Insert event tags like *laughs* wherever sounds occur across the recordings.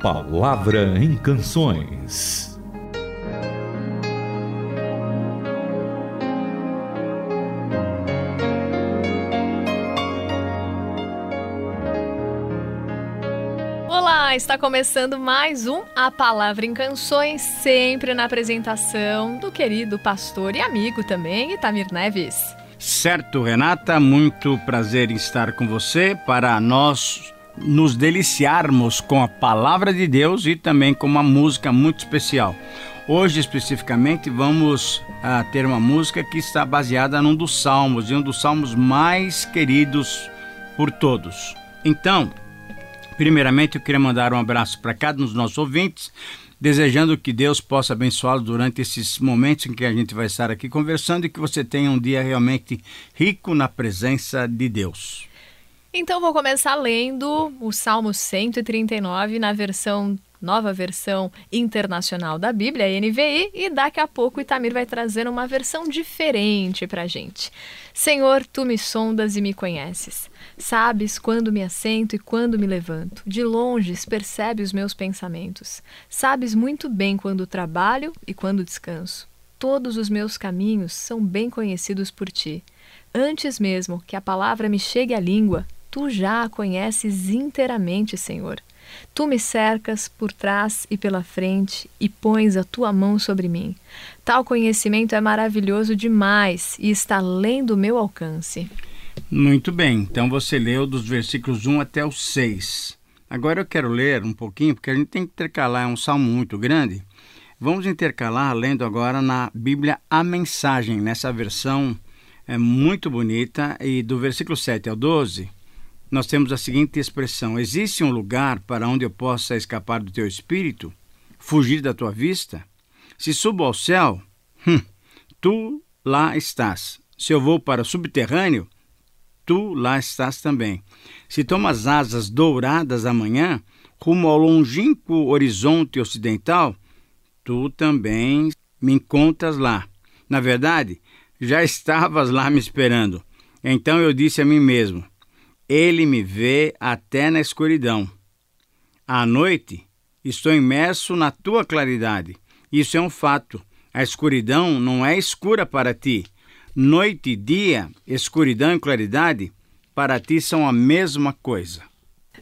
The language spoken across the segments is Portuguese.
Palavra em Canções. Olá, está começando mais um A Palavra em Canções, sempre na apresentação do querido pastor e amigo também, Itamir Neves. Certo, Renata, muito prazer em estar com você para nós nos deliciarmos com a palavra de Deus e também com uma música muito especial. Hoje, especificamente, vamos uh, ter uma música que está baseada num dos salmos, e um dos salmos mais queridos por todos. Então, primeiramente, eu queria mandar um abraço para cada um dos nossos ouvintes, desejando que Deus possa abençoá-los durante esses momentos em que a gente vai estar aqui conversando e que você tenha um dia realmente rico na presença de Deus. Então vou começar lendo o Salmo 139 na versão nova versão internacional da Bíblia, NVI, e daqui a pouco o Itamir vai trazer uma versão diferente para gente. Senhor, tu me sondas e me conheces. Sabes quando me assento e quando me levanto. De longe percebe os meus pensamentos. Sabes muito bem quando trabalho e quando descanso. Todos os meus caminhos são bem conhecidos por ti. Antes mesmo que a palavra me chegue à língua, Tu já a conheces inteiramente, Senhor. Tu me cercas por trás e pela frente e pões a tua mão sobre mim. Tal conhecimento é maravilhoso demais e está além do meu alcance. Muito bem, então você leu dos versículos 1 até o 6. Agora eu quero ler um pouquinho, porque a gente tem que intercalar, é um salmo muito grande. Vamos intercalar lendo agora na Bíblia a mensagem, nessa versão é muito bonita, e do versículo 7 ao 12 nós temos a seguinte expressão: Existe um lugar para onde eu possa escapar do teu espírito, fugir da tua vista? Se subo ao céu, hum, tu lá estás. Se eu vou para o subterrâneo, tu lá estás também. Se tomo as asas douradas amanhã, rumo ao longínquo horizonte ocidental, tu também me encontras lá. Na verdade, já estavas lá me esperando. Então eu disse a mim mesmo: ele me vê até na escuridão. À noite, estou imerso na tua claridade. Isso é um fato. A escuridão não é escura para ti. Noite e dia, escuridão e claridade, para ti são a mesma coisa.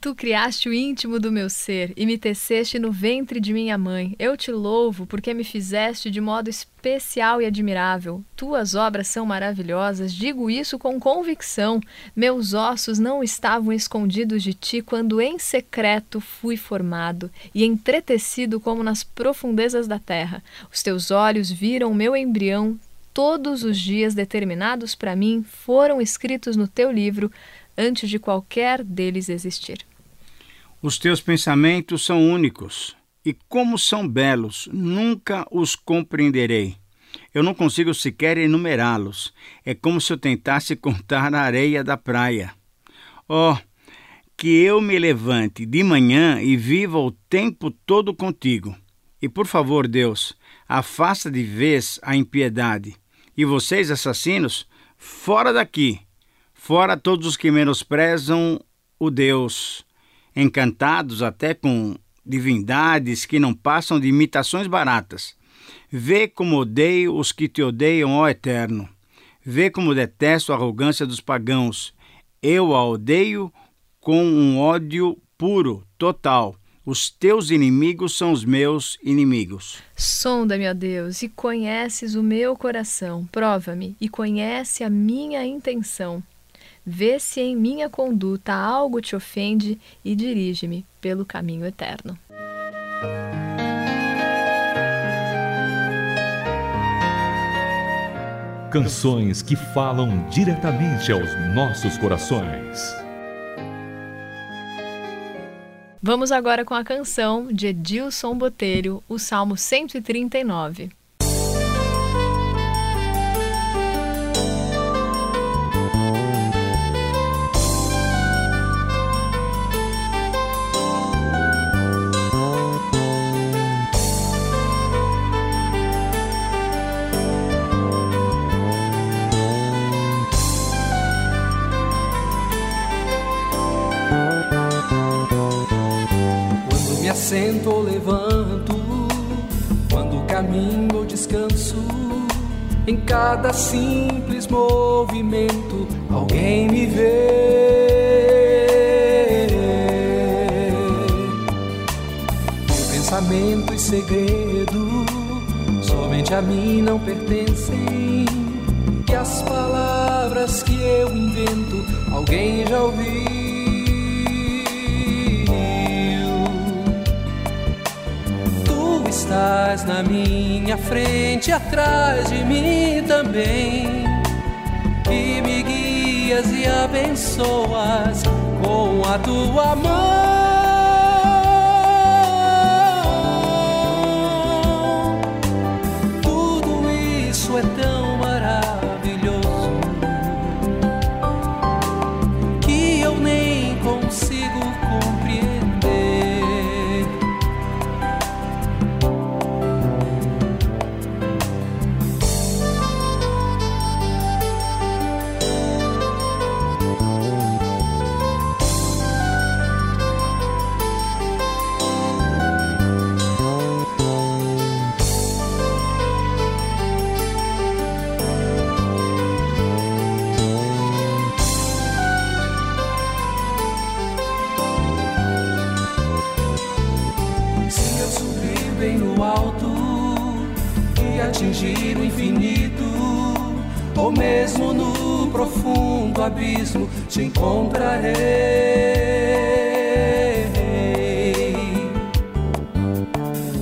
Tu criaste o íntimo do meu ser e me teceste no ventre de minha mãe. Eu te louvo porque me fizeste de modo especial e admirável. Tuas obras são maravilhosas, digo isso com convicção. Meus ossos não estavam escondidos de ti quando em secreto fui formado e entretecido como nas profundezas da terra. Os teus olhos viram meu embrião. Todos os dias determinados para mim foram escritos no teu livro antes de qualquer deles existir. Os teus pensamentos são únicos, e como são belos, nunca os compreenderei. Eu não consigo sequer enumerá-los. É como se eu tentasse *laughs* contar a areia da praia. Oh, que eu me levante de manhã e viva o tempo todo contigo. E por favor, Deus, afasta de vez a impiedade. E vocês, assassinos, fora daqui, fora todos os que menosprezam o Deus encantados até com divindades que não passam de imitações baratas. Vê como odeio os que te odeiam, ó Eterno. Vê como detesto a arrogância dos pagãos. Eu a odeio com um ódio puro, total. Os teus inimigos são os meus inimigos. Sonda-me, ó Deus, e conheces o meu coração. Prova-me e conhece a minha intenção. Vê se em minha conduta algo te ofende e dirige-me pelo caminho eterno. Canções que falam diretamente aos nossos corações. Vamos agora com a canção de Edilson Botelho, o Salmo 139. Assento ou levanto, quando caminho ou descanso, em cada simples movimento, alguém me vê. Meu pensamento e segredo somente a mim não pertencem. E as palavras que eu invento, alguém já ouviu. Estás na minha frente, atrás de mim também. E me guias e abençoas com a tua mão. Abismo, te encontrarei.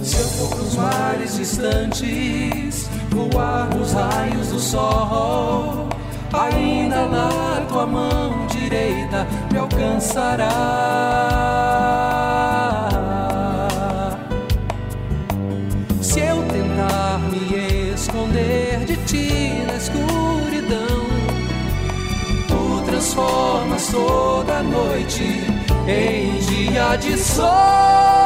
Se eu for pros mares distantes, voar nos raios do sol, ainda lá tua mão direita me alcançará. Transformas toda noite em dia de sol.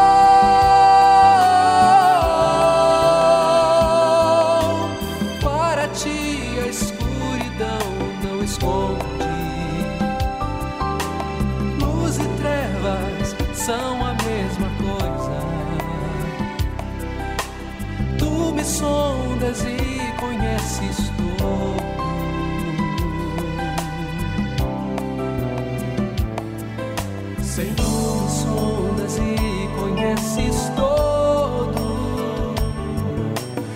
Senhor, me sondas e conheces todo.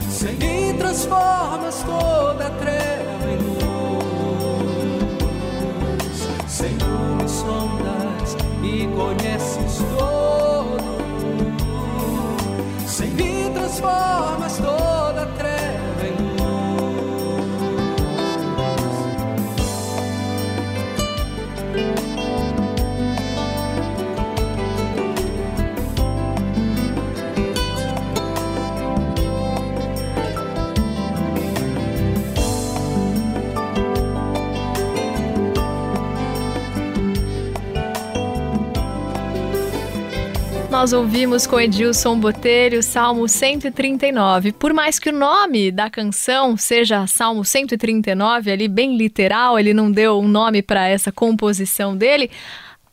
Sem mim transformas toda treva Nós ouvimos com Edilson Botelho Salmo 139. Por mais que o nome da canção seja Salmo 139, ali bem literal, ele não deu um nome para essa composição dele.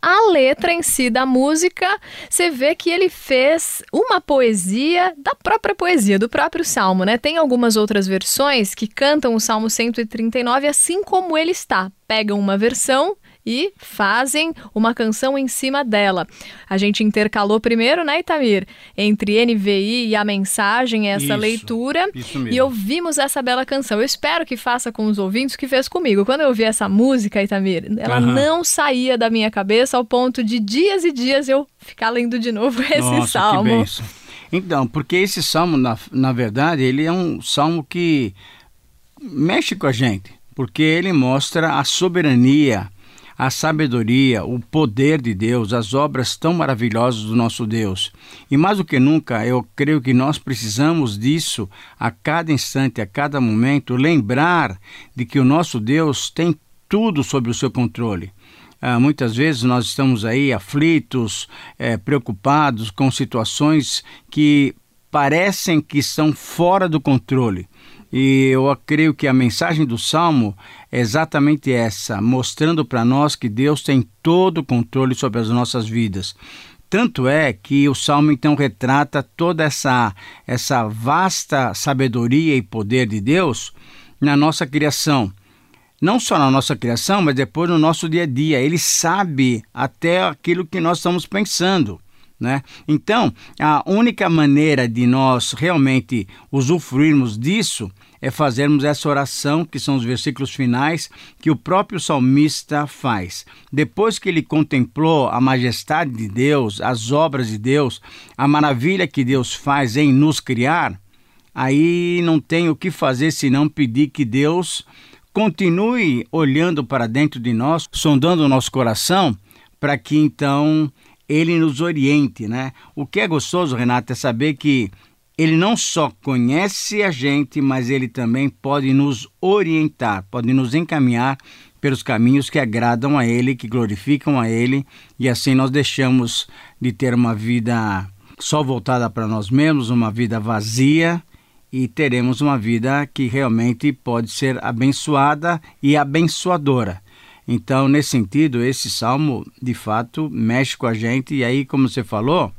A letra em si da música, você vê que ele fez uma poesia da própria poesia, do próprio salmo, né? Tem algumas outras versões que cantam o Salmo 139 assim como ele está. Pegam uma versão e fazem uma canção em cima dela. A gente intercalou primeiro, né, Itamir? Entre NVI e a mensagem, essa Isso, leitura. isso mesmo. E ouvimos essa bela canção. Eu espero que faça com os ouvintes o que fez comigo. Quando eu ouvi essa música, Itamir, ela Aham. não saía da minha cabeça ao ponto de dias e dias eu ficar lendo de novo *laughs* esse Nossa, salmo. que. Então, porque esse salmo, na, na verdade, ele é um salmo que mexe com a gente, porque ele mostra a soberania, a sabedoria, o poder de Deus, as obras tão maravilhosas do nosso Deus. E mais do que nunca, eu creio que nós precisamos disso a cada instante, a cada momento, lembrar de que o nosso Deus tem tudo sob o seu controle. Ah, muitas vezes nós estamos aí aflitos, eh, preocupados com situações que parecem que estão fora do controle. E eu creio que a mensagem do Salmo é exatamente essa, mostrando para nós que Deus tem todo o controle sobre as nossas vidas. Tanto é que o salmo então retrata toda essa essa vasta sabedoria e poder de Deus na nossa criação. Não só na nossa criação, mas depois no nosso dia a dia. Ele sabe até aquilo que nós estamos pensando. Né? Então, a única maneira de nós realmente usufruirmos disso é fazermos essa oração, que são os versículos finais, que o próprio salmista faz. Depois que ele contemplou a majestade de Deus, as obras de Deus, a maravilha que Deus faz em nos criar, aí não tem o que fazer senão pedir que Deus continue olhando para dentro de nós, sondando o nosso coração, para que então ele nos oriente, né? O que é gostoso, Renato, é saber que ele não só conhece a gente, mas ele também pode nos orientar, pode nos encaminhar pelos caminhos que agradam a ele, que glorificam a ele, e assim nós deixamos de ter uma vida só voltada para nós mesmos, uma vida vazia, e teremos uma vida que realmente pode ser abençoada e abençoadora. Então, nesse sentido, esse salmo de fato mexe com a gente, e aí, como você falou,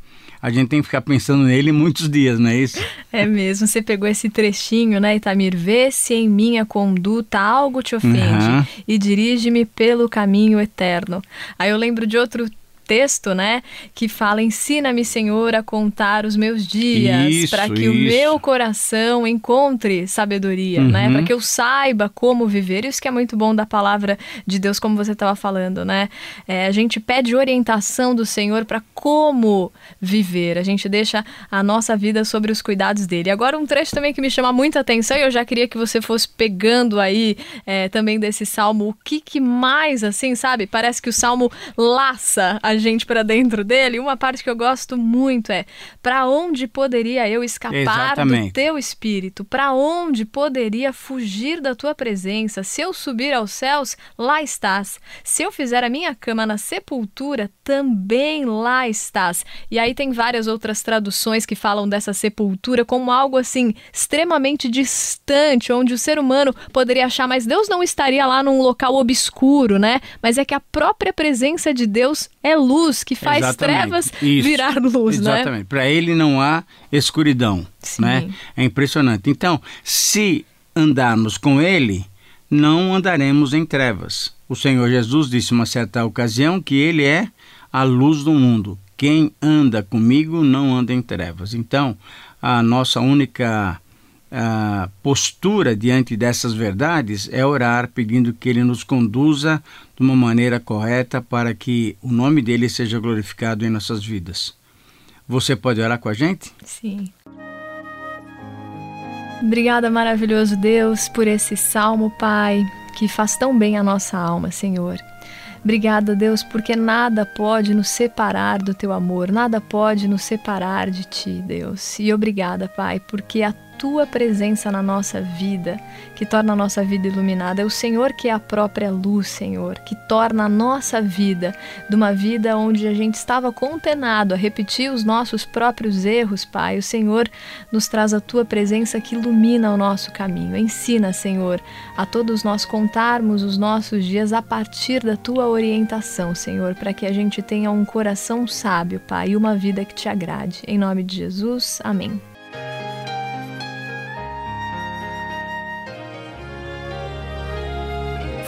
a gente tem que ficar pensando nele muitos dias, não é isso? É mesmo. Você pegou esse trechinho, né, Itamir? Vê se em minha conduta algo te ofende uhum. e dirige-me pelo caminho eterno. Aí eu lembro de outro texto, né, que fala: Ensina-me, Senhor, a contar os meus dias, para que isso. o meu coração encontre sabedoria, né, uhum. né, para que eu saiba como viver. Isso que é muito bom da palavra de Deus, como você estava falando, né? É, a gente pede orientação do Senhor para como viver. A gente deixa a nossa vida sobre os cuidados dele. Agora, um trecho também que me chama muita atenção e eu já queria que você fosse pegando aí é, também desse salmo, o que, que mais, assim, sabe? Parece que o salmo laça a gente para dentro dele. Uma parte que eu gosto muito é: para onde poderia eu escapar Exatamente. do teu espírito? Para onde poderia fugir da tua presença? Se eu subir aos céus, lá estás. Se eu fizer a minha cama na sepultura, também lá estás. E aí tem várias outras traduções que falam dessa sepultura como algo assim extremamente distante, onde o ser humano poderia achar, mas Deus não estaria lá num local obscuro, né? Mas é que a própria presença de Deus é luz que faz Exatamente. trevas Isso. virar luz, né? Exatamente. né? Para ele não há escuridão, Sim. né? É impressionante. Então, se andarmos com ele, não andaremos em trevas. O Senhor Jesus disse uma certa ocasião que ele é a luz do mundo. Quem anda comigo não anda em trevas. Então, a nossa única a postura diante dessas verdades é orar pedindo que Ele nos conduza de uma maneira correta para que o nome dele seja glorificado em nossas vidas. Você pode orar com a gente? Sim. Obrigada, maravilhoso Deus, por esse salmo, Pai, que faz tão bem a nossa alma, Senhor. Obrigada, Deus, porque nada pode nos separar do teu amor, nada pode nos separar de ti, Deus. E obrigada, Pai, porque a tua presença na nossa vida, que torna a nossa vida iluminada. É o Senhor que é a própria luz, Senhor, que torna a nossa vida de uma vida onde a gente estava condenado a repetir os nossos próprios erros, Pai. O Senhor nos traz a tua presença que ilumina o nosso caminho. Ensina, Senhor, a todos nós contarmos os nossos dias a partir da tua orientação, Senhor, para que a gente tenha um coração sábio, Pai, e uma vida que te agrade. Em nome de Jesus, amém.